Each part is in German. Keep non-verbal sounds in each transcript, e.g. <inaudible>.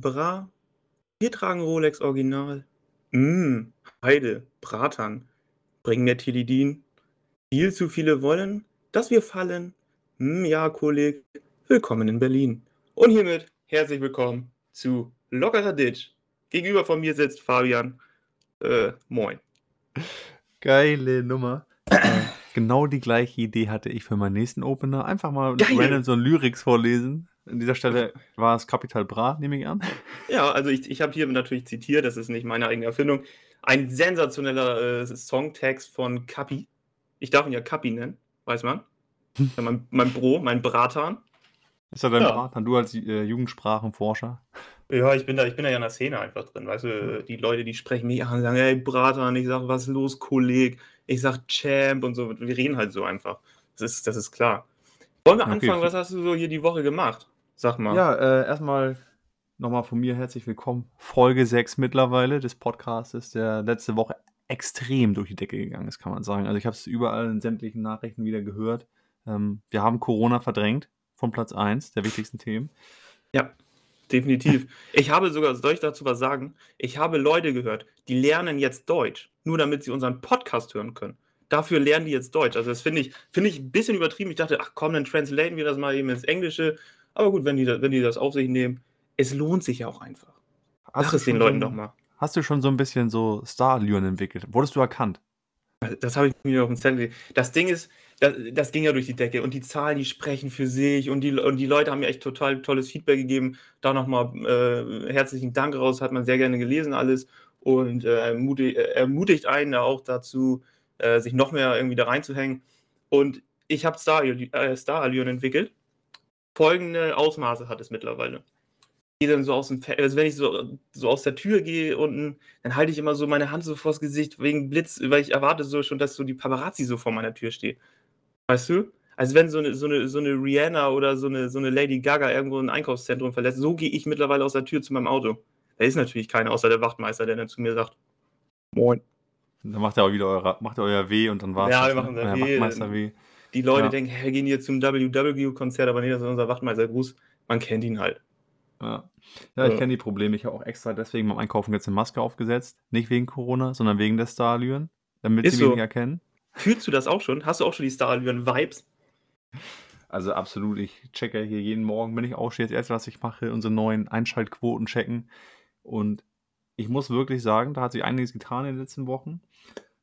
Bra, wir tragen Rolex Original. Mm, Heide, Bratan, bring mir Tilidin. Viel zu viele wollen, dass wir fallen. Mm, ja, Kolleg, willkommen in Berlin. Und hiermit herzlich willkommen zu Lockerer Ditch. Gegenüber von mir sitzt Fabian. Äh, moin. Geile Nummer. Äh, genau die gleiche Idee hatte ich für meinen nächsten Opener. Einfach mal Geil. random so ein Lyrics vorlesen. An dieser Stelle war es Capital Bra, nehme ich an. Ja, also ich, ich habe hier natürlich zitiert, das ist nicht meine eigene Erfindung. Ein sensationeller äh, Songtext von Kapi. Ich darf ihn ja Kapi nennen, weiß man. Ja, mein, mein Bro, mein Bratan. Ist ja dein Ja. Brat? Du als äh, Jugendsprachenforscher. Ja, ich bin da, ich bin da ja in der Szene einfach drin, weißt du, die Leute, die sprechen mich an und sagen, hey Bratan, ich sag, was ist los, Kolleg? Ich sag Champ und so, wir reden halt so einfach. Das ist, das ist klar. Wollen wir Okay. anfangen, was hast du so hier die Woche gemacht? Sag mal. Ja, äh, erstmal nochmal von mir herzlich willkommen. Folge 6 mittlerweile des Podcasts, der letzte Woche extrem durch die Decke gegangen ist, kann man sagen. Also ich habe es überall in sämtlichen Nachrichten wieder gehört. Ähm, wir haben Corona verdrängt von Platz 1 der wichtigsten Themen. Ja, definitiv. Ich habe sogar, soll ich dazu was sagen? Ich habe Leute gehört, die lernen jetzt Deutsch, nur damit sie unseren Podcast hören können. Dafür lernen die jetzt Deutsch. Also das finde ich, finde ich ein bisschen übertrieben. Ich dachte, ach komm, dann translaten wir das mal eben ins Englische. Aber gut, wenn die, wenn die das auf sich nehmen, es lohnt sich ja auch einfach. Sag du es den Leuten so doch mal. Hast du schon so ein bisschen so Star-Allüren entwickelt? Wurdest du erkannt? Das habe ich mir auf dem Zettel. Das Ding ist, das, das ging ja durch die Decke und die Zahlen, die sprechen für sich und die, und die Leute haben mir echt total tolles Feedback gegeben. Da nochmal äh, herzlichen Dank raus, hat man sehr gerne gelesen alles und äh, ermutigt, äh, ermutigt einen da auch dazu, äh, sich noch mehr irgendwie da reinzuhängen. Und ich habe Star, äh, Star Allüren entwickelt. Folgende Ausmaße hat es mittlerweile. Ich gehe dann so aus dem, also wenn ich so, so aus der Tür gehe unten, dann halte ich immer so meine Hand so vors Gesicht wegen Blitz, weil ich erwarte so schon, dass so die Paparazzi so vor meiner Tür steht. Weißt du? Also wenn so eine, so eine, so eine Rihanna oder so eine, so eine Lady Gaga irgendwo ein Einkaufszentrum verlässt, so gehe ich mittlerweile aus der Tür zu meinem Auto. Da ist natürlich keiner außer der Wachtmeister, der dann zu mir sagt, Moin. Dann macht er auch wieder euer, macht er euer Weh und dann war Ja, wir machen unser euer Weh. Wachtmeister weh. Die Leute Ja. denken, hey, gehen hier zum WW-Konzert, aber nee, das ist unser Wachtmeistergruß. Man kennt ihn halt. Ja, ja ich Ja. kenne die Probleme. Ich habe auch extra deswegen beim Einkaufen jetzt eine Maske aufgesetzt. Nicht wegen Corona, sondern wegen der Starallüren, damit Ist sie so. mich nicht erkennen. Fühlst du das auch schon? Hast du auch schon die Star-Vibes? Also absolut, ich checke hier jeden Morgen, wenn ich aufstehe, das erste, was ich mache, unsere neuen Einschaltquoten checken. Und ich muss wirklich sagen, da hat sich einiges getan in den letzten Wochen.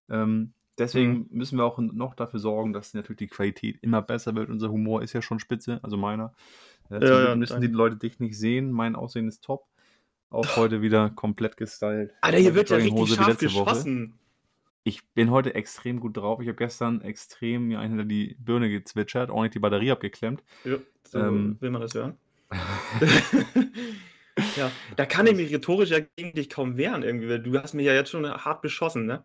Ähm, deswegen müssen wir auch noch dafür sorgen, dass natürlich die Qualität immer besser wird. Unser Humor ist ja schon spitze, also meiner. Äh, Ja, ja, müssen die Leute dich nicht sehen. Mein Aussehen ist top. Auch heute wieder komplett gestylt. Alter, hier wird ja richtig scharf letzte Woche. geschossen. Ich bin heute extrem gut drauf. Ich habe gestern extrem mir einen hinter die Birne gezwitschert, ordentlich die Batterie abgeklemmt. Ja, so Ähm. will man das hören. <laughs> <laughs> ja, da kann ich mich rhetorisch ja gegen dich kaum wehren irgendwie, weil du hast mich ja jetzt schon hart beschossen, ne?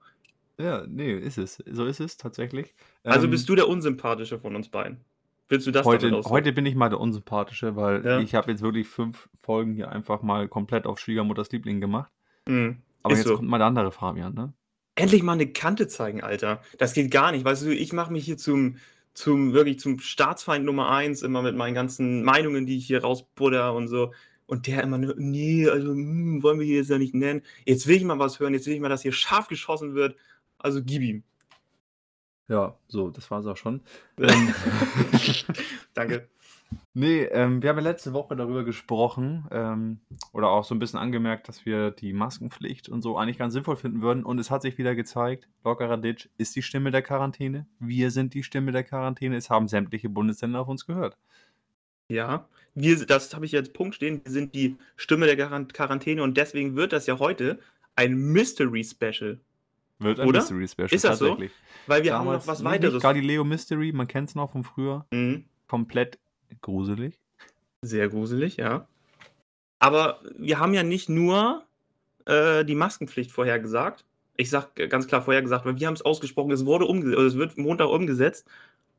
Ja, nee, ist es. So ist es tatsächlich. Also Ähm, bist du der unsympathische von uns beiden. Willst du das heute, heute bin ich mal der Unsympathische, weil Ja. ich habe jetzt wirklich fünf Folgen hier einfach mal komplett auf Schwiegermutters Liebling gemacht. Mhm. Aber Ist jetzt so. kommt mal der andere Fabian, ne? Endlich mal eine Kante zeigen, Alter. Das geht gar nicht. Weißt du, ich mache mich hier zum, zum wirklich zum Staatsfeind Nummer eins, immer mit meinen ganzen Meinungen, die ich hier rausbutter und so. Und der immer nur, nee, also hm, wollen wir hier jetzt ja nicht nennen. Jetzt will ich mal was hören, jetzt will ich mal, dass hier scharf geschossen wird. Also gib ihm. Ja, so, das war's auch schon. <laughs> Ähm, <laughs> Danke. Nee, ähm, wir haben ja letzte Woche darüber gesprochen ähm, oder auch so ein bisschen angemerkt, dass wir die Maskenpflicht und so eigentlich ganz sinnvoll finden würden. Und es hat sich wieder gezeigt, Lockerer Ditch ist die Stimme der Quarantäne. Wir sind die Stimme der Quarantäne. Es haben sämtliche Bundesländer auf uns gehört. Ja, wir, das habe ich jetzt Punkt stehen. Wir sind die Stimme der Quarant- Quarantäne und deswegen wird das ja heute ein Mystery Special. Wird ein Oder? Mystery Special. Ist das so? tatsächlich. Weil wir Damals haben noch was weiteres. Galileo Mystery, man kennt es noch von früher. Mhm. Komplett gruselig. Sehr gruselig, ja. Aber wir haben ja nicht nur äh, die Maskenpflicht vorhergesagt. Ich sage ganz klar vorhergesagt, weil wir haben es ausgesprochen, es wurde umgesetzt, es wird Montag umgesetzt,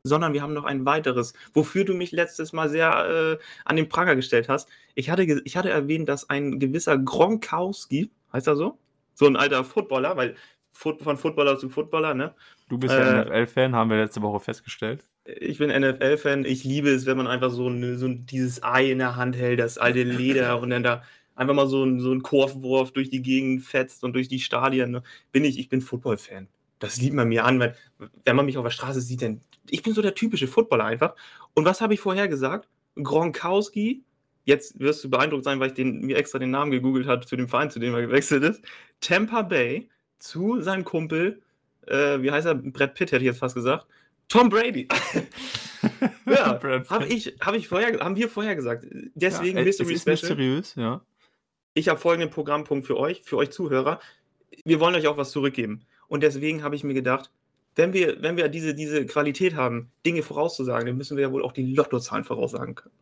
sondern wir haben noch ein weiteres, wofür du mich letztes Mal sehr äh, an den Pranger gestellt hast. Ich hatte, ich hatte erwähnt, dass ein gewisser Gronkowski, heißt er so? So ein alter Footballer, weil von Footballer zu Footballer, ne? Du bist ja Äh, NFL-Fan, haben wir letzte Woche festgestellt. Ich bin NFL-Fan. Ich liebe es, wenn man einfach so, eine, so dieses Ei in der Hand hält, das alte Leder <laughs> und dann da einfach mal so ein, so ein Kurvenwurf durch die Gegend fetzt und durch die Stadien. Ne? Bin ich, ich bin Football-Fan. Das liebt man mir an, weil, wenn man mich auf der Straße sieht, dann, ich bin so der typische Footballer einfach. Und was habe ich vorher gesagt? Gronkowski, jetzt wirst du beeindruckt sein, weil ich den, mir extra den Namen gegoogelt habe zu dem Verein, zu dem er gewechselt ist. Tampa Bay zu seinem Kumpel, äh, wie heißt er? Brad Pitt hätte ich jetzt fast gesagt. Tom Brady. <laughs> ja, habe ich, hab ich vorher, haben wir vorher gesagt. Deswegen ja, Mystery es ist Special. mysteriös, ja. Ich habe folgenden Programmpunkt für euch, für euch Zuhörer. Wir wollen euch auch was zurückgeben. Und deswegen habe ich mir gedacht, wenn wir, wenn wir diese, diese Qualität haben, Dinge vorauszusagen, dann müssen wir ja wohl auch die Lottozahlen voraussagen können.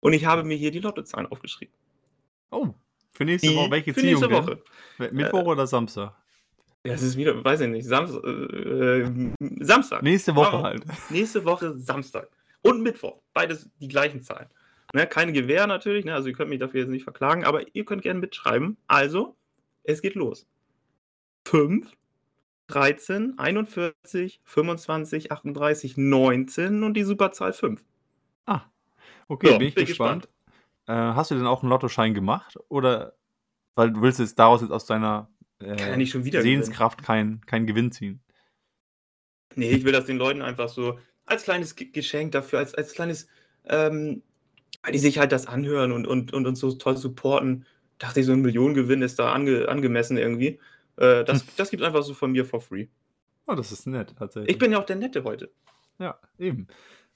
Und ich habe mir hier die Lottozahlen aufgeschrieben. Oh, für nächste Woche. Welche für Ziehung? nächste denn? Woche. Äh, Mittwoch oder Samstag? Ja, es ist wieder, weiß ich nicht, Samstag. Äh, äh, Samstag. Nächste Woche Warum? halt. <laughs> Nächste Woche Samstag. Und Mittwoch. Beides die gleichen Zahlen. Ne, keine Gewähr natürlich, ne, also ihr könnt mich dafür jetzt nicht verklagen, aber ihr könnt gerne mitschreiben. Also, es geht los. 5, 13, 41, 25, 38, 19 und die Superzahl 5. Ah, okay, Ja, bin ich bin gespannt. Äh, hast du denn auch einen Lottoschein gemacht? Oder weil du willst jetzt daraus jetzt aus deiner Kann ja äh, nicht schon wieder. Sehenskraft keinen kein Gewinn ziehen? Nee, ich will das den Leuten einfach so als kleines Ge- Geschenk dafür, als, als kleines, ähm, weil die sich halt das anhören und, und, und uns so toll supporten. Dachte ich, so ein Millionengewinn ist da ange, angemessen irgendwie. Äh, das, das gibt einfach so von mir for free. Oh, das ist nett, tatsächlich. Ich bin ja auch der Nette heute. Ja, eben.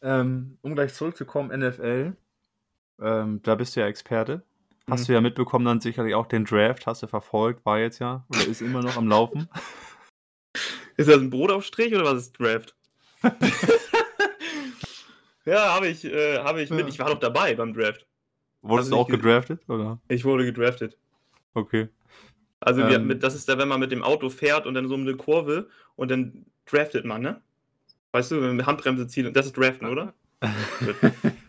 Ähm, um gleich zurückzukommen, NFL, ähm, da bist du ja Experte. Hast Mhm. du ja mitbekommen, dann sicherlich auch den Draft, hast du verfolgt, war jetzt ja oder ist immer noch am Laufen. <laughs> Ist das ein Brotaufstrich oder was ist Draft? <laughs> ja, habe ich, äh, habe ich mit. Ich war doch dabei beim Draft. Wurdest du du auch gedraftet, oder? Ich wurde gedraftet. Okay. Also wir, Ähm. mit, das ist da, wenn man mit dem Auto fährt und dann so um eine Kurve und dann draftet man, ne? Weißt du, wenn man Handbremse zieht, und das ist Draften, oder? <laughs>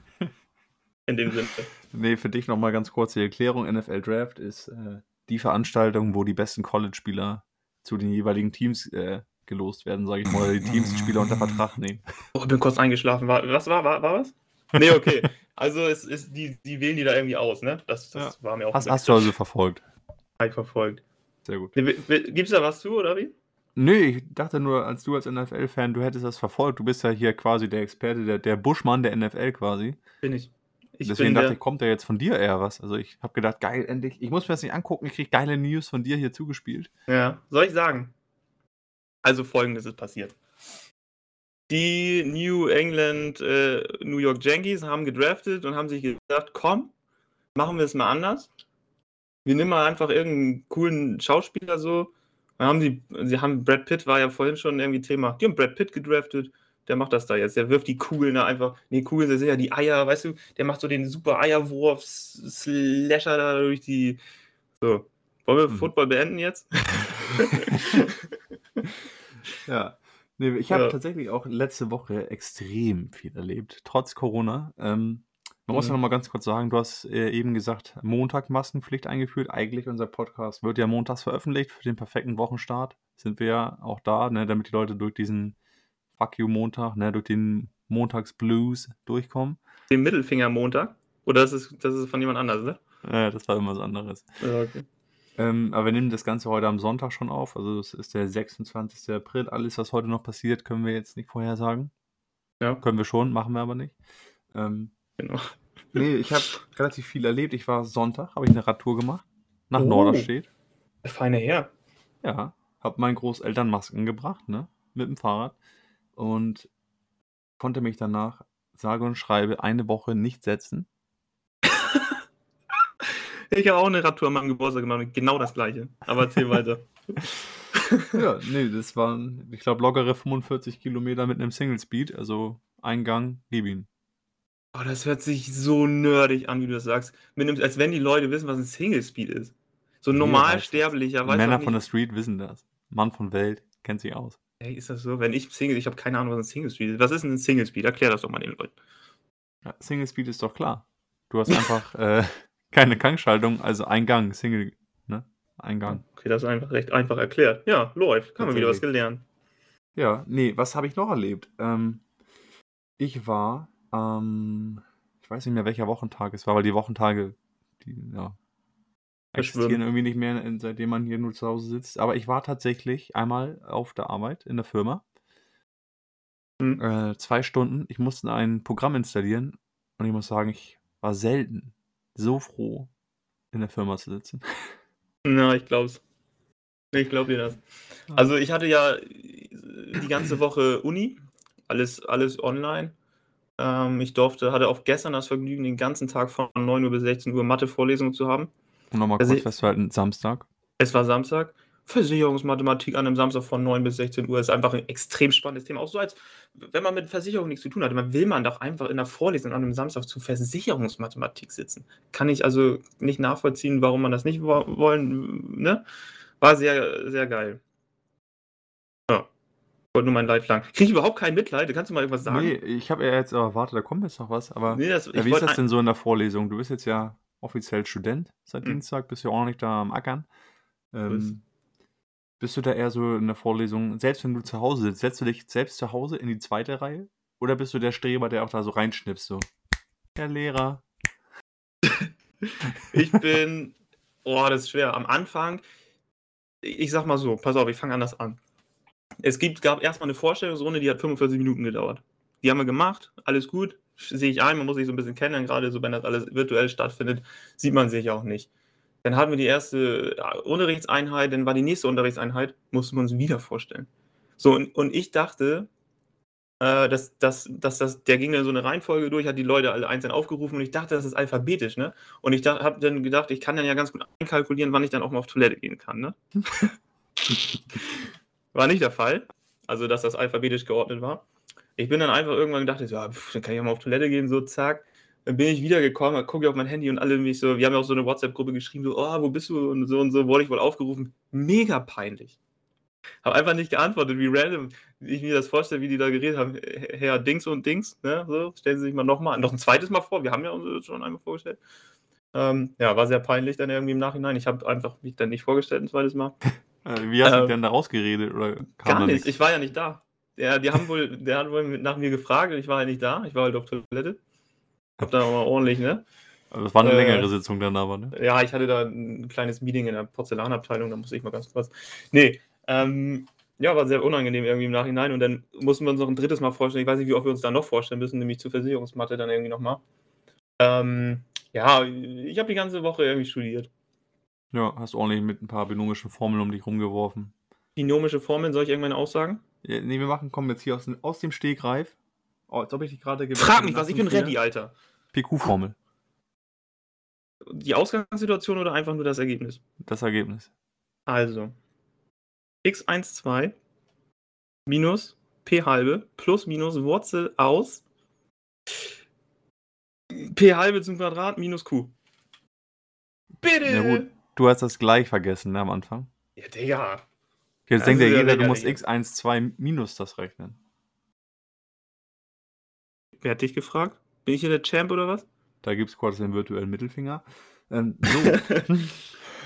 In dem Sinne. Nee, für dich nochmal ganz kurz die Erklärung. NFL Draft ist äh, die Veranstaltung, wo die besten College-Spieler zu den jeweiligen Teams äh, gelost werden, sage ich mal, oder die Teams die Spieler unter Vertrag nehmen. Oh, ich bin kurz eingeschlafen. War, was war, war, war was? Nee, okay. Also es ist, die, die wählen die da irgendwie aus, ne? Das, das war mir auch Hast, hast du also verfolgt? bisschen verfolgt. Sehr gut. Wi- Gibt's da was zu, oder wie? Nö, ich dachte nur, als du als NFL-Fan, du hättest das verfolgt. Du bist ja hier quasi der Experte, der, der Buschmann der NFL quasi. Bin ich. Ich Deswegen dachte ich, kommt da jetzt von dir eher was. Also ich habe gedacht, geil, endlich. Ich muss mir das nicht angucken, ich kriege geile News von dir hier zugespielt. Ja, soll ich sagen? Also folgendes ist passiert. Die New England, äh, New York Yankees haben gedraftet und haben sich gedacht, komm, machen wir es mal anders. Wir nehmen mal einfach irgendeinen coolen Schauspieler so. Dann haben die, sie haben, Brad Pitt war ja vorhin schon irgendwie Thema. Die haben Brad Pitt gedraftet, der macht das da jetzt. Der wirft die Kugeln da einfach, nee, Kugeln, sind ja die Eier, weißt du, der macht so den super Eierwurf, Slasher da durch die. So. Wollen wir Mhm. Football beenden jetzt? <laughs> Ja. Nee, ich habe Ja. tatsächlich auch letzte Woche extrem viel erlebt, trotz Corona. Ähm, man muss ja Mhm. noch mal ganz kurz sagen, du hast äh, eben gesagt, Montag Maskenpflicht eingeführt. Eigentlich unser Podcast wird ja montags veröffentlicht für den perfekten Wochenstart. Sind wir ja auch da, ne, damit die Leute durch diesen Fuck you Montag, ne, durch den Montagsblues durchkommen. Den Mittelfinger Montag? Oder das ist, das ist von jemand anders, ne? Äh, das war immer was anderes. Ja, okay. Ähm, aber wir nehmen das Ganze heute am Sonntag schon auf. Also es ist der 26. April. Alles, was heute noch passiert, können wir jetzt nicht vorhersagen. Ja, Können wir schon, machen wir aber nicht. Ähm, genau. nee, ich habe relativ viel erlebt. Ich war Sonntag, habe ich eine Radtour gemacht. Nach Oh. Norderstedt. Der feine Herr. Ja, habe meinen Großeltern Masken gebracht, ne? Mit dem Fahrrad. Und konnte mich danach, sage und schreibe, eine Woche nicht setzen. <laughs> Ich habe auch eine Radtour an meinem Geburtstag gemacht, genau das gleiche. Aber erzähl weiter. <laughs> Ja, nee, das waren, ich glaube, lockere 45 Kilometer mit einem Single Speed. Also Eingang, gib ihn. Oh, das hört sich so nerdig an, wie du das sagst. Einem, als wenn die Leute wissen, was ein Single Speed ist. So ein normalsterblicher, weiß Männer von der. Street wissen das. Mann von Welt kennt sich aus. Hey, ist das so? Wenn ich Single, ich habe keine Ahnung, was ein Single Speed ist. Was ist denn ein Single Speed? Erklär das doch mal den Leuten. Ja, Single Speed ist doch klar. Du hast einfach <laughs> äh, keine Gangschaltung, also Eingang, Single, ne? Eingang. Okay, das ist einfach recht einfach erklärt. Ja, läuft. Haben wir wieder was gelernt. Ja, nee, was habe ich noch erlebt? Ähm, ich war am, ich weiß nicht mehr welcher Wochentag es war, weil die Wochentage, die, ja, existieren irgendwie nicht mehr, äh, seitdem man hier nur zu Hause sitzt. Aber ich war tatsächlich einmal auf der Arbeit in der Firma. Mhm. Äh, 2 Stunden. Ich musste ein Programm installieren und ich muss sagen, ich war selten so froh, in der Firma zu sitzen. Ja, ich glaube es. Ich glaube dir das. Also, ich hatte ja die ganze Woche Uni, alles alles online. Ähm, ich durfte hatte auch gestern das Vergnügen, den ganzen Tag von 9:00 bis 16:00 Mathe-Vorlesungen zu haben. Um noch mal Also, kurz festzuhalten, Samstag. Es war Samstag. Versicherungsmathematik an 'nem Samstag von 9 bis 16:00 ist einfach 'n extrem spannendes Thema. Auch so als wenn man mit Versicherung nichts zu tun hat, dann will man doch einfach in der Vorlesung an 'nem Samstag zu Versicherungsmathematik sitzen. Kann ich also nicht nachvollziehen, warum man das nicht wo wollen ne? War sehr, sehr geil. Ja. Wollte nur mein Leid klagen. Kriege ich überhaupt kein Mitleid? Kannst du mal irgendwas sagen? Ne, ich habe ja jetzt erwartet, da kommt jetzt noch was, aber Ne, das ja, wie ist das denn so in der Vorlesung? Du bist jetzt ja offiziell Student seit Mhm. Dienstag, bist ja auch noch nicht da am Ackern. Ähm, bist du da eher so in der Vorlesung selbst wenn du zu Hause sitzt, setzt du dich selbst zu Hause in die 2. Reihe? Oder bist du der Streber, der auch da so reinschnipst so: „Herr Lehrer?“ Ich bin oh, das ist schwer. Am Anfang ich sage mal so, pass auf, ich fange anders an. Es gibt gab erst mal 'ne Vorstellungsrunde, die hat 45 Minuten gedauert. Die haben wir gemacht, alles gut, sehe ich ein, man muss sich so 'n bisschen kennenlernen, grade so, wenn das alles virtuell stattfindet, sieht man sich auch nicht. Dann hatten wir die erste, äh, Unterrichtseinheit, dann war die nächste Unterrichtseinheit, mussten wir uns wieder vorstellen. So, und und ich dachte, äh, dass dass dass das der ging dann so 'ne Reihenfolge durch, hat die Leute alle einzeln aufgerufen und ich dachte, das ist alphabetisch, ne? Und ich habe dann gedacht, ich kann dann ja ganz gut einkalkulieren, wann ich dann auch mal auf Toilette gehen kann, ne? <laughs> War nicht der Fall, also, dass das alphabetisch geordnet war. Ich bin dann einfach irgendwann gedacht „Ja, dann kann ich ja mal auf Toilette gehen“, so zack. Dann bin ich wiedergekommen, gucke ich auf mein Handy und alle mich so wir haben ja auch so 'ne WhatsApp-Gruppe geschrieben, so: „Oh, wo bist du?“ und so und so, wurde ich wohl aufgerufen. Mega peinlich. Habe einfach nicht geantwortet, wie random ich mir das vorstelle, wie die da geredet haben. Herr Dings und Dings, ne, so, stellen Sie sich mal noch mal noch 'n 2. Mal vor. Wir haben ja uns schon einmal vorgestellt. Ähm, ja, war sehr peinlich dann irgendwie im Nachhinein. Ich habe einfach mich dann nicht vorgestellt 'n 2. Mal. <laughs> Äh, wie hast du Ähm denn da rausgeredet oder Gar nicht, nix? ich war ja nicht da. Ja, die haben wohl der hat wohl nach mir gefragt und ich war halt nicht da. Ich war halt auf Toilette. Habe dann auch mal ordentlich, ne? Also, das war 'ne längere Äh, Sitzung dann aber, ne? ja, ich hatte da 'n kleines Meeting in der Porzellanabteilung, da musste ich mal ganz kurz ne, ähm, ja, war sehr unangenehm irgendwie im Nachhinein und dann mussten wir uns noch 'n 3. Mal vorstellen. Ich weiß nicht, wie oft wir uns da noch vorstellen müssen, nämlich zur Versicherungsmathe dann irgendwie noch mal. Ähm, ja, ich habe die ganze Woche irgendwie studiert. Ja, hast ordentlich mit 'n paar binomischen Formeln um dich rumgeworfen. Binomische Formeln, soll ich irgendwann aussagen? Ja, ne, wir machen kommen jetzt hier aus dem aus dem Stegreif. Oh, als ob ich dich grade geweckt Frag mich was, ich bin 4. ready, Alter. PQ-Formel. Die Ausgangssituation oder einfach nur das Ergebnis? Das Ergebnis. Also x12 minus p1 plus minus Wurzel aus p1 zum Quadrat minus q. Ja gut, Bitte! du hast das gleich vergessen, ne, am Anfang. Ja, Digga. Jetzt Das denkt ja jeder, du musst lächerlich. x12 minus das rechnen. Wer hat dich gefragt? Bin ich hier der Champ oder was? Da gibt's quasi den virtuellen Mittelfinger. Ähm, <laughs> so.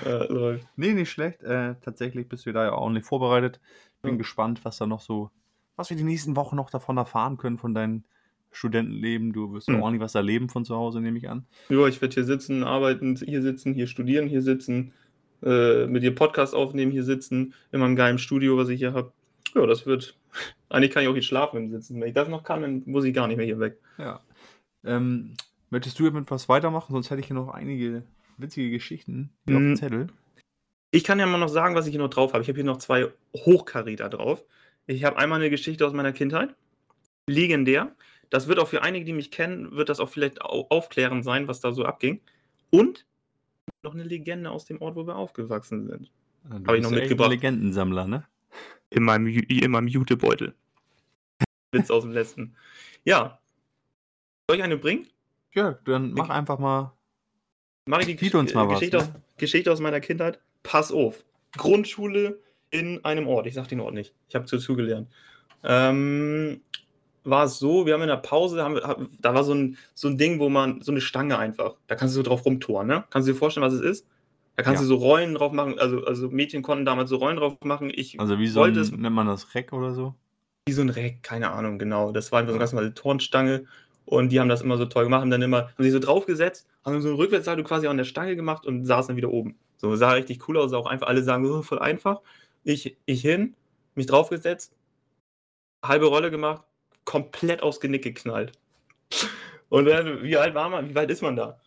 Ja, läuft. Ne, nicht schlecht. Äh, tatsächlich bist du da ja ordentlich vorbereitet. Bin Ja. gespannt, was da noch so was wir die nächsten Wochen noch davon erfahren können von deinem Studentenleben. Du wirst ja Mhm. ordentlich was erleben von zu Hause, nehme ich an. Ja, ich werde hier sitzen, arbeiten, hier sitzen, hier studieren, hier sitzen, äh, mit dir Podcast aufnehmen, hier sitzen, in meinem geilen Studio, was ich hier habe. Ja, das wird <laughs> eigentlich kann ich auch hier schlafen im Sitzen. Wenn ich das noch kann, dann muss ich gar nicht mehr hier weg. Ja. Ähm, möchtest du mit was weitermachen? Sonst hätte ich hier noch einige witzige Geschichten hier aufm Hm. Zettel. Ich kann ja mal noch sagen, was ich hier noch drauf habe. Ich habe hier noch 2 Hochkaräter drauf. Ich habe einmal 'ne Geschichte aus meiner Kindheit. Legendär. Das wird auch für einige, die mich kennen wird das auch vielleicht au aufklärend sein, was da so abging. Und noch 'ne Legende aus dem Ort, wo wir aufgewachsen sind. Ah, du Habe ich noch ja mitgebracht. Legendensammler, ne? In meinem in meinem Jutebeutel. <laughs> Witz aus'm letzten. Ja. Soll ich eine bringen? Ja, dann mach Ich einfach mal Mache ich die Gesch uns mal äh, was, Geschichte aus ne? Geschichte aus meiner Kindheit? Pass auf. Grundschule in einem Ort. Ich sage den Ort nicht. Ich habe dazugelernt. Ähm, war es so, wir haben in der Pause haben wir da war so 'n so 'n Ding, wo man so 'ne Stange einfach, da kannst du so drauf rumtouren, ne? Kannst du dir vorstellen, was es ist? Da kannst Ja. du so Rollen drauf machen. Also also Mädchen konnten damals so Rollen drauf machen. Ich Also, wie so wollte 'n es nennt man das Reck oder so? Wie so 'n Reck, keine Ahnung, genau. Das war einfach so 'ne Ja. ganz normale Turnstange und die haben das immer so toll gemacht, haben dann immer haben sich so draufgesetzt, haben dann so 'ne Rückwärtssalto quasi an der Stange gemacht und saßen dann wieder oben. So, sah richtig cool aus, auch einfach. Alle sagen, oh, <laughs> voll einfach. Ich, ich hin, mich draufgesetzt, halbe Rolle gemacht, komplett aufs Genick geknallt. Und dann, wie alt war man? Wie weit ist man da?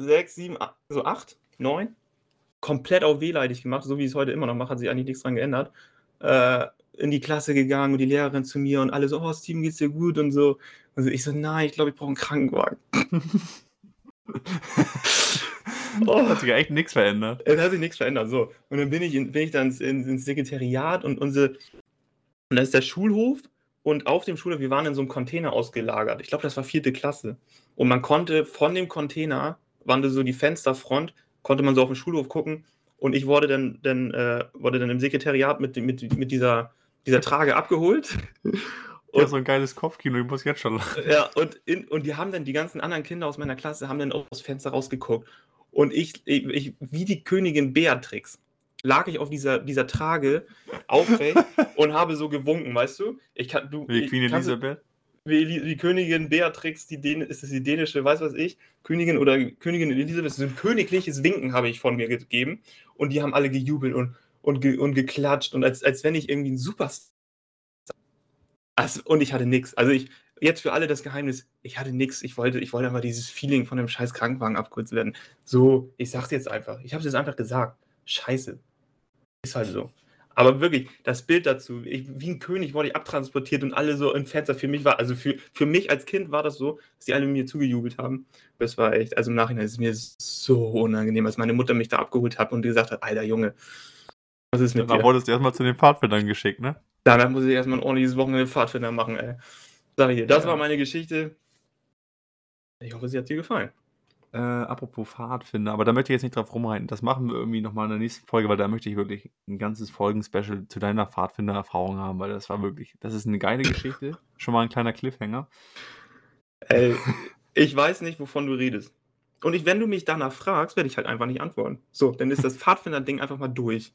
Sechs, sieben, acht, so acht, neun? Komplett auf wehleidig gemacht, so wie ich es heute immer noch mache, hat sich eigentlich nichts dran geändert. Äh, in die Klasse gegangen und die Lehrerin zu mir und alle so, oh, Steven, geht's dir gut und so. Also ich so, nein, ich glaube, ich brauche einen Krankenwagen. <laughs> oh. Hat sich echt nichts verändert. Es hat sich nichts verändert, so. Und dann bin ich, in, bin ich dann ins, ins Sekretariat und unsere, und da ist der Schulhof und auf dem Schulhof, wir waren in so einem Container ausgelagert. Ich glaube, das war vierte Klasse. Und man konnte von dem Container, waren so die Fensterfront, konnte man so auf den Schulhof gucken. Und ich wurde dann, dann, äh, wurde dann im Sekretariat mit, mit, mit dieser, dieser Trage abgeholt. Und, <laughs> ja, so ein geiles Kopfkino, ich muss jetzt schon lachen. Ja, und, in, und die haben dann, die ganzen anderen Kinder aus meiner Klasse haben dann aus Fenster rausgeguckt. Und ich, ich, ich wie die Königin Beatrix, lag ich auf dieser, dieser Trage aufrecht <laughs> und habe so gewunken, weißt du? Ich kann, du wie Queen Elisabeth? Wie die Königin Beatrix, die Dän ist das die dänische, weiß was ich, Königin oder Königin Elisabeth, so ein königliches Winken habe ich von mir gegeben und die haben alle gejubelt und, und, ge, und geklatscht und als, als wenn ich irgendwie ein Superstar also, und ich hatte nichts. Also ich, jetzt für alle das Geheimnis, ich hatte nichts. Ich wollte, ich wollte einfach dieses Feeling von dem scheiß Krankenwagen abkurz werden. So, ich sag's jetzt einfach. Ich habe es jetzt einfach gesagt. Scheiße. Ist halt so. Aber wirklich, das Bild dazu, ich, wie ein König wurde ich abtransportiert und alle so im Fenster. Für mich war, also für, für mich als Kind war das so, dass die alle mir zugejubelt haben. Das war echt, also im Nachhinein ist es mir so unangenehm, als meine Mutter mich da abgeholt hat und gesagt hat, alter Junge, was ist mit da dir? Da wurdest du erstmal zu den Pfadfindern geschickt, ne? Danach muss ich erstmal ein ordentliches Wochenende Pfadfinder machen, ey. Sag ich dir, das ja. war meine Geschichte. Ich hoffe, sie hat dir gefallen. Äh, apropos Pfadfinder, aber da möchte ich jetzt nicht drauf rumreiten. Das machen wir irgendwie nochmal in der nächsten Folge, weil da möchte ich wirklich ein ganzes Folgen-Special zu deiner Pfadfinder-Erfahrung haben, weil das war wirklich, das ist eine geile Geschichte. <laughs> Schon mal ein kleiner Cliffhanger. Ey, <laughs> ich weiß nicht, wovon du redest. Und ich, wenn du mich danach fragst, werde ich halt einfach nicht antworten. So, dann ist das Pfadfinder-Ding einfach mal durch.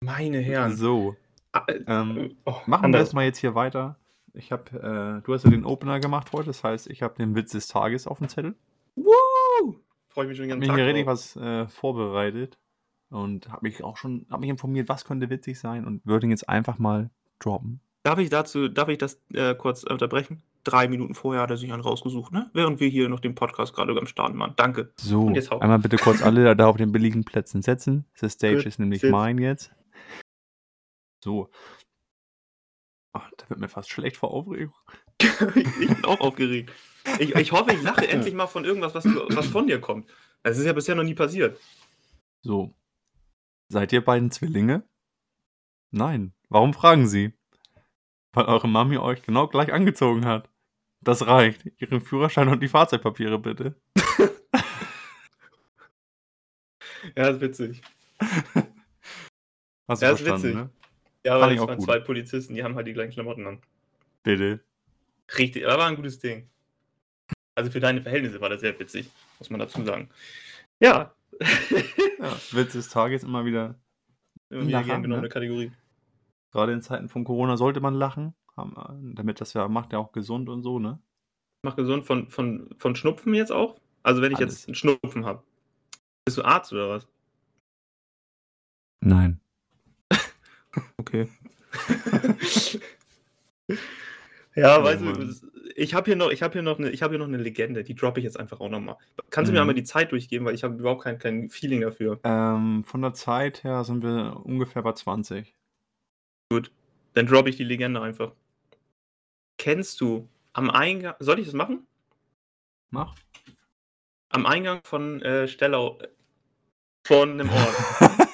Meine Herren. So. Ah, äh, ähm, oh, machen anders. wir erstmal jetzt hier weiter. Ich habe, äh, du hast ja den Opener gemacht heute, das heißt, ich habe den Witz des Tages auf dem Zettel. Woo! Freue ich mich schon ganz Tag. Ich habe mir richtig was äh, vorbereitet und habe mich auch schon, habe mich informiert, was könnte witzig sein und würde ihn jetzt einfach mal droppen. Darf ich dazu, darf ich das äh, kurz unterbrechen? Drei Minuten vorher hat er sich einen rausgesucht, ne? Während wir hier noch den Podcast gerade am Starten waren. Danke. So, einmal bitte kurz alle da auf den billigen Plätzen setzen. The stage ist nämlich mein jetzt. So. Ach, da wird mir fast schlecht vor Aufregung. <laughs> ich bin auch aufgeregt. Ich, ich hoffe, ich lache endlich mal von irgendwas, was, du, was von dir kommt. Das ist ja bisher noch nie passiert. So. Seid ihr beiden Zwillinge? Nein. Warum fragen Sie? Weil eure Mami euch genau gleich angezogen hat. Das reicht. Ihren Führerschein und die Fahrzeugpapiere bitte. <laughs> ja, ist witzig. Hast du ja, verstanden, witzig. ne? Ja, aber es waren gut. zwei Polizisten, die haben halt die gleichen Klamotten an. Bitte. Richtig, aber war ein gutes Ding. Also für deine Verhältnisse war das sehr witzig, muss man dazu sagen. Ja. <laughs> ja Witz des Tages immer wieder. Immer wieder gern genommene ne? Kategorie. Gerade in Zeiten von Corona sollte man lachen, damit das ja macht ja auch gesund und so, ne? Macht gesund von, von, von Schnupfen jetzt auch? Also wenn ich Alles. jetzt einen Schnupfen habe. Bist du Arzt oder was? Nein. Okay. <laughs> ja, oh, weißt du, ich habe hier noch, ich habe hier noch eine, ich habe hier noch eine Legende, die droppe ich jetzt einfach auch nochmal. Kannst du mir einmal mhm. die Zeit durchgeben, weil ich habe überhaupt kein, kein Feeling dafür. Ähm, von der Zeit her sind wir ungefähr bei 20. Gut, dann droppe ich die Legende einfach. Kennst du am Eingang, soll ich das machen? Mach. Am Eingang von äh, Stellau, von einem Ort. <laughs>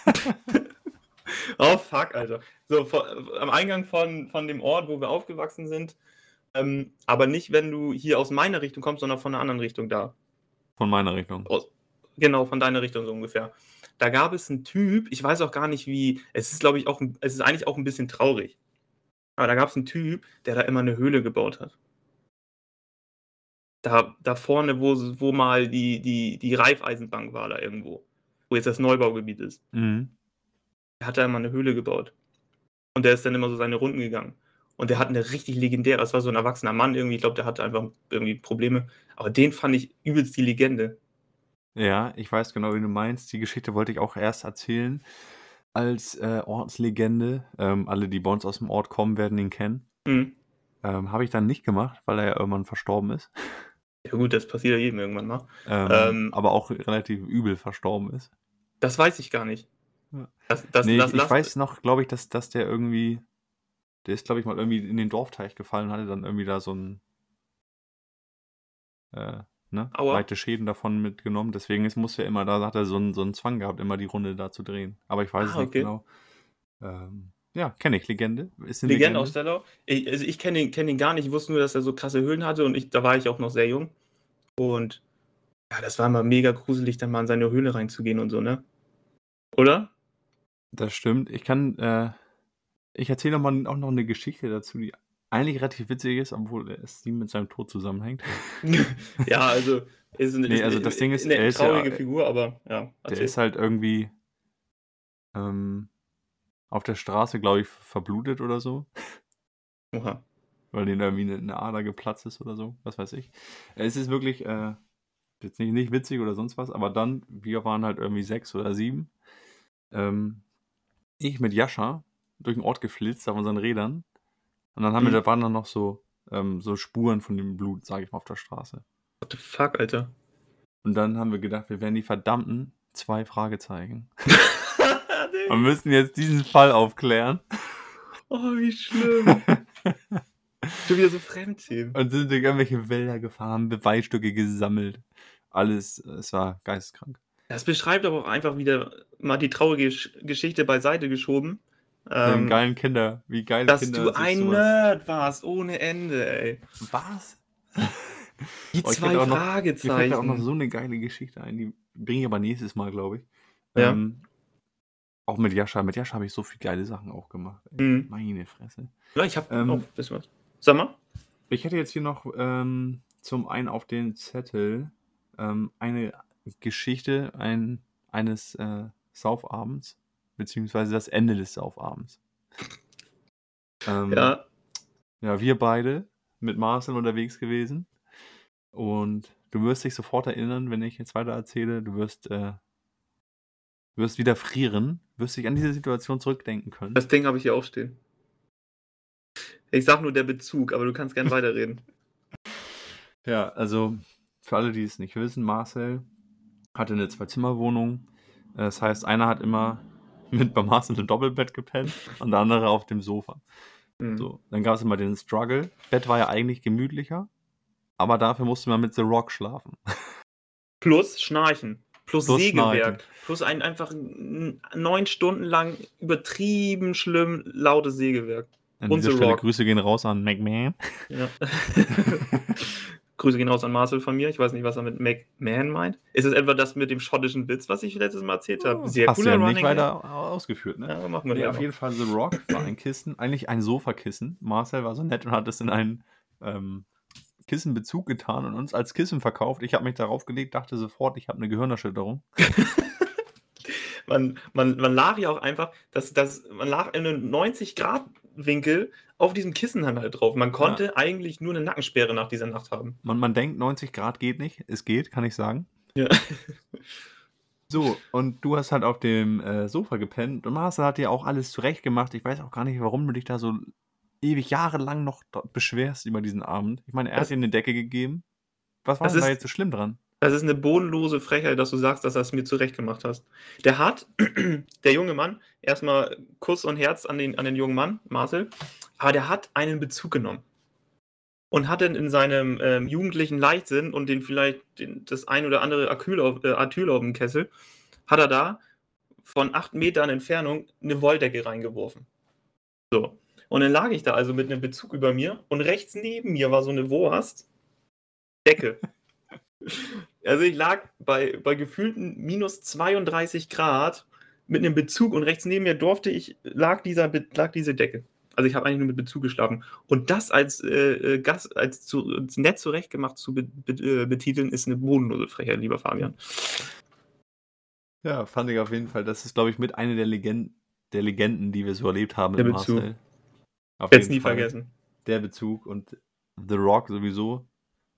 Oh fuck, Alter. So, vor, am Eingang von, von dem Ort, wo wir aufgewachsen sind. Ähm, aber nicht, wenn du hier aus meiner Richtung kommst, sondern von einer anderen Richtung da. Von meiner Richtung. Aus, genau, von deiner Richtung so ungefähr. Da gab es einen Typ, ich weiß auch gar nicht wie, es ist glaube ich auch, es ist eigentlich auch ein bisschen traurig. Aber da gab es einen Typ, der da immer eine Höhle gebaut hat. Da, da vorne, wo, wo mal die, die, die Reifeisenbank war, da irgendwo. Wo jetzt das Neubaugebiet ist. Mhm hat er immer eine Höhle gebaut. Und der ist dann immer so seine Runden gegangen. Und der hat eine richtig legendäre, das war so ein erwachsener Mann irgendwie, ich glaube, der hatte einfach irgendwie Probleme. Aber den fand ich übelst die Legende. Ja, ich weiß genau, wie du meinst. Die Geschichte wollte ich auch erst erzählen als äh, Ortslegende. Ähm, alle, die bei uns aus dem Ort kommen, werden ihn kennen. Mhm. Ähm, Habe ich dann nicht gemacht, weil er ja irgendwann verstorben ist. Ja gut, das passiert ja jedem irgendwann mal. Ähm, Ähm. aber auch relativ übel verstorben ist. Das weiß ich gar nicht. Das, das, nee, das ich lass- weiß noch, glaube ich, dass, dass der irgendwie, der ist, glaube ich, mal irgendwie in den Dorfteich gefallen und hatte dann irgendwie da so ein, äh, ne, Aua. leichte Schäden davon mitgenommen. Deswegen ist, muss er immer, da hat er so einen, so einen Zwang gehabt, immer die Runde da zu drehen. Aber ich weiß es Ah, nicht okay. genau. Ähm, ja, kenne ich, Legende. Ist Legende Legende. aus Stellau. Ich, also ich kenne ihn, kenn ihn gar nicht. Ich wusste nur, dass er so krasse Höhlen hatte und ich, da war ich auch noch sehr jung. Und ja, das war immer mega gruselig, dann mal in seine Höhle reinzugehen und so, ne? Oder? Das stimmt. Ich kann, äh, ich erzähle mal auch noch eine Geschichte dazu, die eigentlich relativ witzig ist, obwohl es nie mit seinem Tod zusammenhängt. <laughs> ja, also ist <laughs> eine, Nee, ist also das Ding ist, eine ist ja- traurige Figur, aber ja. Der erzähl. ist halt irgendwie ähm, auf der Straße, glaube ich, verblutet oder so. Oha. Weil denen irgendwie eine, eine Ader geplatzt ist oder so. Was weiß ich. Es ist wirklich äh, jetzt nicht, nicht witzig oder sonst was, aber dann, wir waren halt irgendwie sechs oder sieben. Ähm, ich mit Jascha durch den Ort geflitzt auf unseren Rädern. Und dann haben wir, Mhm. da waren dann noch so, ähm, so Spuren von dem Blut, sage ich mal, auf der Straße. What the fuck, Alter? Und dann haben wir gedacht, wir wären die verdammten zwei Fragezeichen. <laughs> <laughs> Wir müssen jetzt diesen Fall aufklären. oh, wie schlimm. <laughs> Schon wieder so Fremdthemen. Und sind durch irgendwelche Wälder gefahren, Beweisstücke gesammelt. Alles, es war geisteskrank. Das beschreibt aber auch einfach wieder mal die traurige Gesch- Geschichte beiseite geschoben. Den Ähm, geilen Kinder, wie geile dass Kinder. du ein sowas- Nerd warst, ohne Ende, ey. Was? <laughs> Die Oh, zwei noch- Mir fällt Fragezeichen. da auch noch so eine geile Geschichte ein, die bringe ich aber nächstes Mal, glaube ich. Ja. Ähm, auch mit Jascha. Mit Jascha habe ich so viele geile Sachen auch gemacht. Mhm. Meine Fresse. Ja, ich habe Ähm, auch ein bisschen was. Sag mal. Ich hätte jetzt hier noch ähm, zum einen auf den Zettel ähm, eine Geschichte ein, eines äh, Saufabends, beziehungsweise das Ende des Saufabends. Ähm, Ja, ja, wir beide mit Marcel unterwegs gewesen. Und du wirst dich sofort erinnern, wenn ich jetzt weiter erzähle, du wirst, äh, wirst wieder frieren, wirst dich an diese Situation zurückdenken können. das Ding habe ich hier auch stehen. Ich sag nur der Bezug, aber du kannst gern weiterreden. <laughs> Ja, also für alle, die es nicht wissen, Marcel hatte eine Zwei-Zimmer-Wohnung. Äh, Das heißt, einer hat immer mit bei Marcel im Doppelbett gepennt und der andere auf dem Sofa. Mhm. So, dann gab es immer den Struggle. Bett war ja eigentlich gemütlicher, aber dafür musste man mit The Rock schlafen. Plus Schnarchen. Plus, Plus Sägewerk. Schnarchen. Plus ein einfach neun Stunden lang übertrieben schlimm lautes Sägewerk. An Und dieser The Stelle Rock. Grüße gehen raus an McMahon. Ja. <laughs> <laughs> Grüße gehen raus an Marcel von mir. Ich weiß nicht, was er mit McMahon meint. Ist es etwa das mit dem schottischen Witz, was ich letztes Mal erzählt habe? Sehr Hast du cooler ja nicht Running Gag. weiter ausgeführt, ne? Ja, machen wir Nee, auf jeden Fall The Rock war ein Kissen, eigentlich ein Sofakissen. Marcel war so nett und hat es in einen ähm, Kissenbezug getan und uns als Kissen verkauft. Ich habe mich darauf gelegt, dachte sofort, ich habe eine Gehirnerschütterung. <laughs> man, man, man lag ja auch einfach, dass, dass, man lag in einem 90-Grad-Winkel auf diesem Kissen dann halt drauf. Man konnte eigentlich nur eine Nackensperre nach dieser Nacht haben. Man, man denkt, 90 Grad geht nicht. Es geht, kann ich sagen. Ja. <laughs> So, und du hast halt auf dem äh, Sofa gepennt und Marcel hat dir auch alles zurecht gemacht. Ich weiß auch gar nicht, warum du dich da so ewig jahrelang noch dort beschwerst über diesen Abend. Ich meine, er Das- hat dir eine Decke gegeben. Was war denn da jetzt so schlimm dran? Das ist eine bodenlose Frechheit, dass du sagst, dass er es mir zurecht gemacht hast. Der hat, <clears throat> der junge Mann, erstmal Kuss und Herz an den, an den jungen Mann, Marcel, aber der hat einen Bezug genommen. Und hat dann in seinem ähm, jugendlichen Leichtsinn und den vielleicht den, das ein oder andere Acyl auf, dem Kessel, hat er da von acht Metern Entfernung eine Wolldecke reingeworfen. So. Und dann lag ich da also mit einem Bezug über mir und rechts neben mir war so eine Wurst. <laughs> Also ich lag bei, bei gefühlten minus 32 Grad mit einem Bezug und rechts neben mir durfte ich, lag, dieser, lag diese Decke. Also ich habe eigentlich nur mit Bezug geschlafen. Und das als, äh, äh, Gast, als, zu, als nett zurechtgemacht zu be, be, äh, betiteln, ist eine bodenlose Frechheit, lieber Fabian. Ja, fand ich auf jeden Fall. Das ist, glaube ich, mit einer der, Legend der Legenden, die wir so erlebt haben Der mit Bezug. Marcel. Auf Jetzt nie Fall. vergessen. Der Bezug und The Rock sowieso.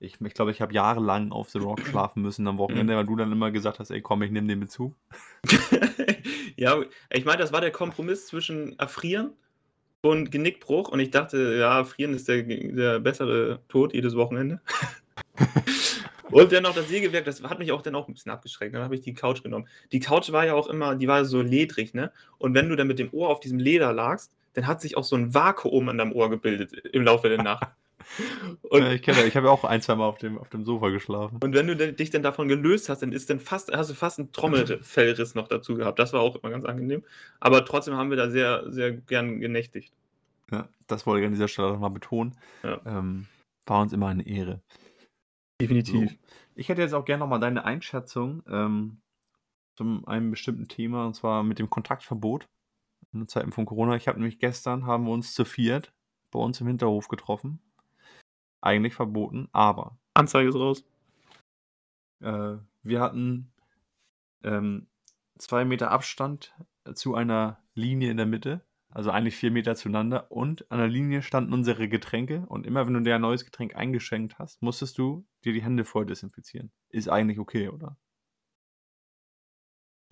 Ich, ich glaube, ich habe jahrelang auf The Rock <clears throat> schlafen müssen am Wochenende, Mhm. weil du dann immer gesagt hast, ey komm, ich nehme den mit zu. <laughs> Ja, ich meine, das war der Kompromiss zwischen Erfrieren und Genickbruch und ich dachte, ja, Erfrieren ist der der bessere Tod jedes Wochenende. <laughs> Und dann noch das Sägewerk, das hat mich auch dann auch 'n bisschen abgeschreckt. Dann habe ich die Couch genommen. Die Couch war ja auch immer die war so ledrig, ne? Und wenn du dann mit dem Ohr auf diesem Leder lagst, dann hat sich auch so 'n Vakuum an deinem Ohr gebildet im Laufe der Nacht. Und Ja, ich kenne. Ich habe ja auch ein, zweimal auf dem auf dem Sofa geschlafen. Und wenn du dich dann davon gelöst hast, dann ist dann fast hast du fast 'n Trommelfellriss noch dazu gehabt. Das war auch immer ganz angenehm. Aber trotzdem haben wir da sehr, sehr gern genächtigt. Ja, das wollte ich an dieser Stelle noch mal betonen. Ja. Ähm, war uns immer eine Ehre. So. Definitiv. Ich hätte jetzt auch gerne noch mal deine Einschätzung, ähm, zu einem bestimmten Thema, und zwar mit dem Kontaktverbot in Zeiten von Corona. Ich habe nämlich gestern haben wir uns zu viert bei uns im Hinterhof getroffen. Eigentlich verboten, aber Anzeige ist raus. äh, wir hatten, ähm, 2 Meter Abstand zu einer Linie in der Mitte, also eigentlich 4 Meter zueinander und an der Linie standen unsere Getränke und immer wenn du dir ein neues Getränk eingeschenkt hast, musstest du dir die Hände vorher desinfizieren. Ist eigentlich okay, oder?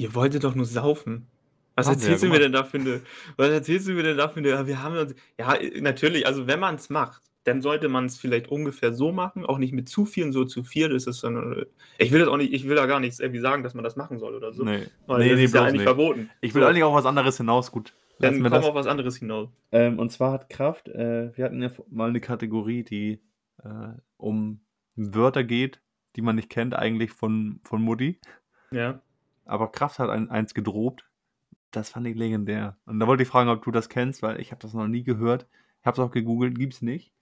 Ihr wolltet doch nur saufen. Was Haben wir ja erzählst du mir denn da für 'ne was erzählst du mir denn da für 'ne ja, wir haben uns ja, natürlich, also wenn man's macht, dann sollte man's vielleicht ungefähr so machen, auch nicht mit zu vielen, so zu viert ist es dann äh, ich will das auch nicht ich will da gar nichts irgendwie sagen, dass man das machen soll oder so, Ne, weil ne, das ne, ist ja eigentlich nicht. verboten. Ich will So. eigentlich auf was anderes hinaus. Gut, Dann wir komm das. auf was anderes hinaus. Ähm, und zwar hat Kraft äh, wir hatten ja mal 'ne Kategorie, die, äh, um Wörter geht, die man nicht kennt, eigentlich von von Mutti. Ja. Aber Kraft hat ein eins gedrobt. Das fand ich legendär. Und da wollte ich fragen, ob du das kennst, weil ich habe das noch nie gehört. Ich habe es auch gegoogelt, gibt's nicht.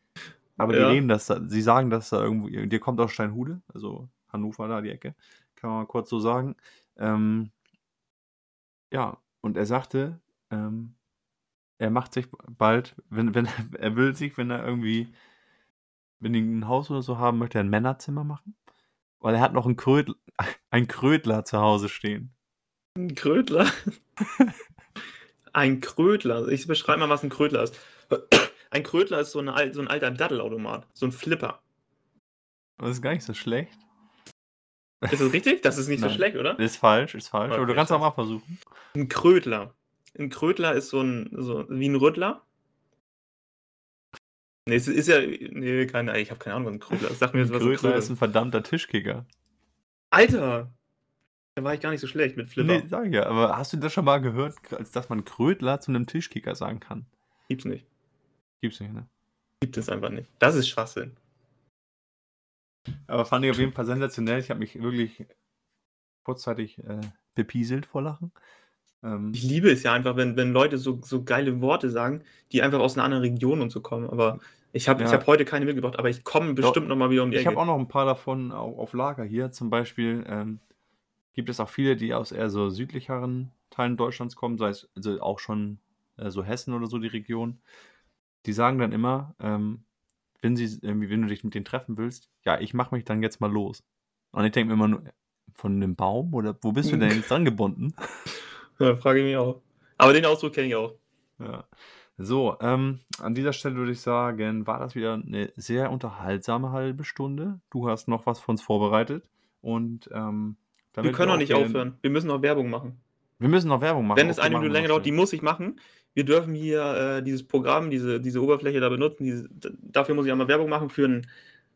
Aber die Ja. reden das da sie sagen das da irgendwo der kommt aus Steinhude, also Hannover da die Ecke, kann man mal kurz so sagen. Ähm ja, und er sagte, ähm, er macht sich bald, wenn wenn <laughs> er will sich, wenn er irgendwie wenn die 'n Haus oder so haben, möchte er 'n Männerzimmer machen, weil er hat noch 'n Krödl ein Krödler <laughs> zu Hause stehen. 'N Krödler? Ein Krödler. <laughs> Ich beschreibe mal, was 'n Krödler ist. Ein Krödler ist so 'ne al so 'n alter Daddelautomat, so 'n Flipper. Das ist gar nicht so schlecht. Ist das richtig? Das ist nicht so schlecht, oder? ist falsch, ist falsch, aber du Okay, kannst auch mal versuchen. 'N Krödler. 'N Krödler ist so 'n so wie 'n Rüttler. Ne, es ist ja ne, keine ich habe keine Ahnung, was 'n Krödler ist. Sag mir jetzt, was 'n Krödler Krödler ist 'n verdammter Tischkicker. Alter! Da war ich gar nicht so schlecht mit Flipper. Ne, sage ich ja, aber hast du das schon mal gehört, als dass man Krödler zu 'nem Tischkicker sagen kann? Gibt's nicht. Gibt's nicht, ne? Gibt es einfach nicht. Das ist Schwachsinn. Aber fand ich auf jeden Fall sensationell. Ich habe mich wirklich kurzzeitig, äh, bepieselt vor Lachen. Ähm Ich liebe es ja einfach, wenn wenn Leute so so geile Worte sagen, die einfach aus 'ner anderen Region und so kommen. Aber ich habe ich Ja. habe heute keine mitgebracht, aber ich komme bestimmt noch mal wieder um die Ich habe auch noch 'n paar davon au auf Lager hier. Zum Beispiel, ähm, gibt es auch viele, die aus eher so südlicheren Teilen Deutschlands kommen, sei es also auch schon, äh, so Hessen oder so die Region. Die sagen dann immer, ähm, wenn sie wenn du dich mit denen treffen willst: „Ja, ich mache mich dann jetzt mal los.“ Und ich denke mir immer nur: „Von 'nem Baum oder wo bist du denn jetzt dran gebunden?“ <laughs> Ja, frage ich mich auch. Aber den Ausdruck kenne ich auch. Ja. So, ähm, an dieser Stelle würde ich sagen, war das wieder 'ne sehr unterhaltsame halbe Stunde. Du hast noch was für uns vorbereitet und, ähm, Wir können auch nicht aufhören. Wir müssen noch Werbung machen. Wir müssen noch Werbung machen. Wenn es eine Minute länger dauert, die muss ich machen. Wir dürfen hier, äh, dieses Programm, diese diese Oberfläche da benutzen, diese dafür muss ich einmal Werbung machen für 'n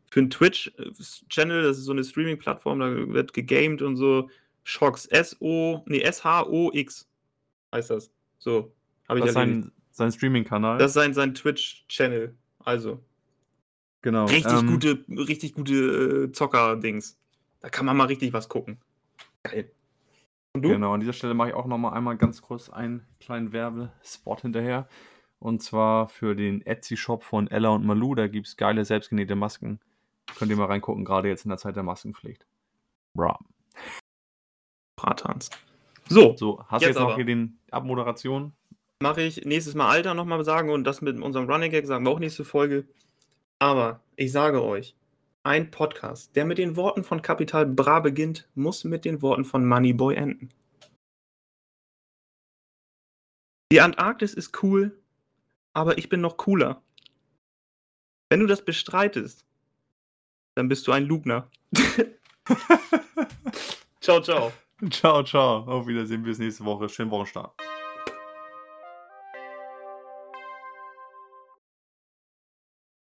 für 'n Twitch äh. Das ist so 'ne Streaming-Plattform, da wird gegamed und so. Shox, S-O ne, S-H-O-X heißt das. So, habe ich Das ist sein sein Streaming-Kanal? Das ist sein sein Twitch-Channel. Also Genau, richtig ähm gute richtig gute, äh, Zocker-Dings. Da kann man mal richtig was gucken. Geil. Und du? Genau, an dieser Stelle mache ich auch noch mal einmal ganz kurz einen kleinen Werbespot hinterher. Und zwar für den Etsy-Shop von Ella und Malou. Da gibt's geile selbstgenähte Masken. Könnt ihr mal reingucken, grade jetzt in der Zeit der Maskenpflicht. Bra. Bratans. So, So, hast du jetzt jetzt noch aber. hier den Abmoderation? Mache ich nächstes Mal Alter noch mal sagen und das mit unserem Running Gag sagen wir auch nächste Folge. Aber ich sage euch, ein Podcast, der mit den Worten von Capital Bra beginnt, muss mit den Worten von Moneyboy enden. Die Antarktis ist cool, aber ich bin noch cooler. Wenn du das bestreitest Dann bist du ein Lugner. <laughs> ciao, ciao. Ciao, ciao. Auf Wiedersehen bis nächste Woche. Schönen Wochenstart.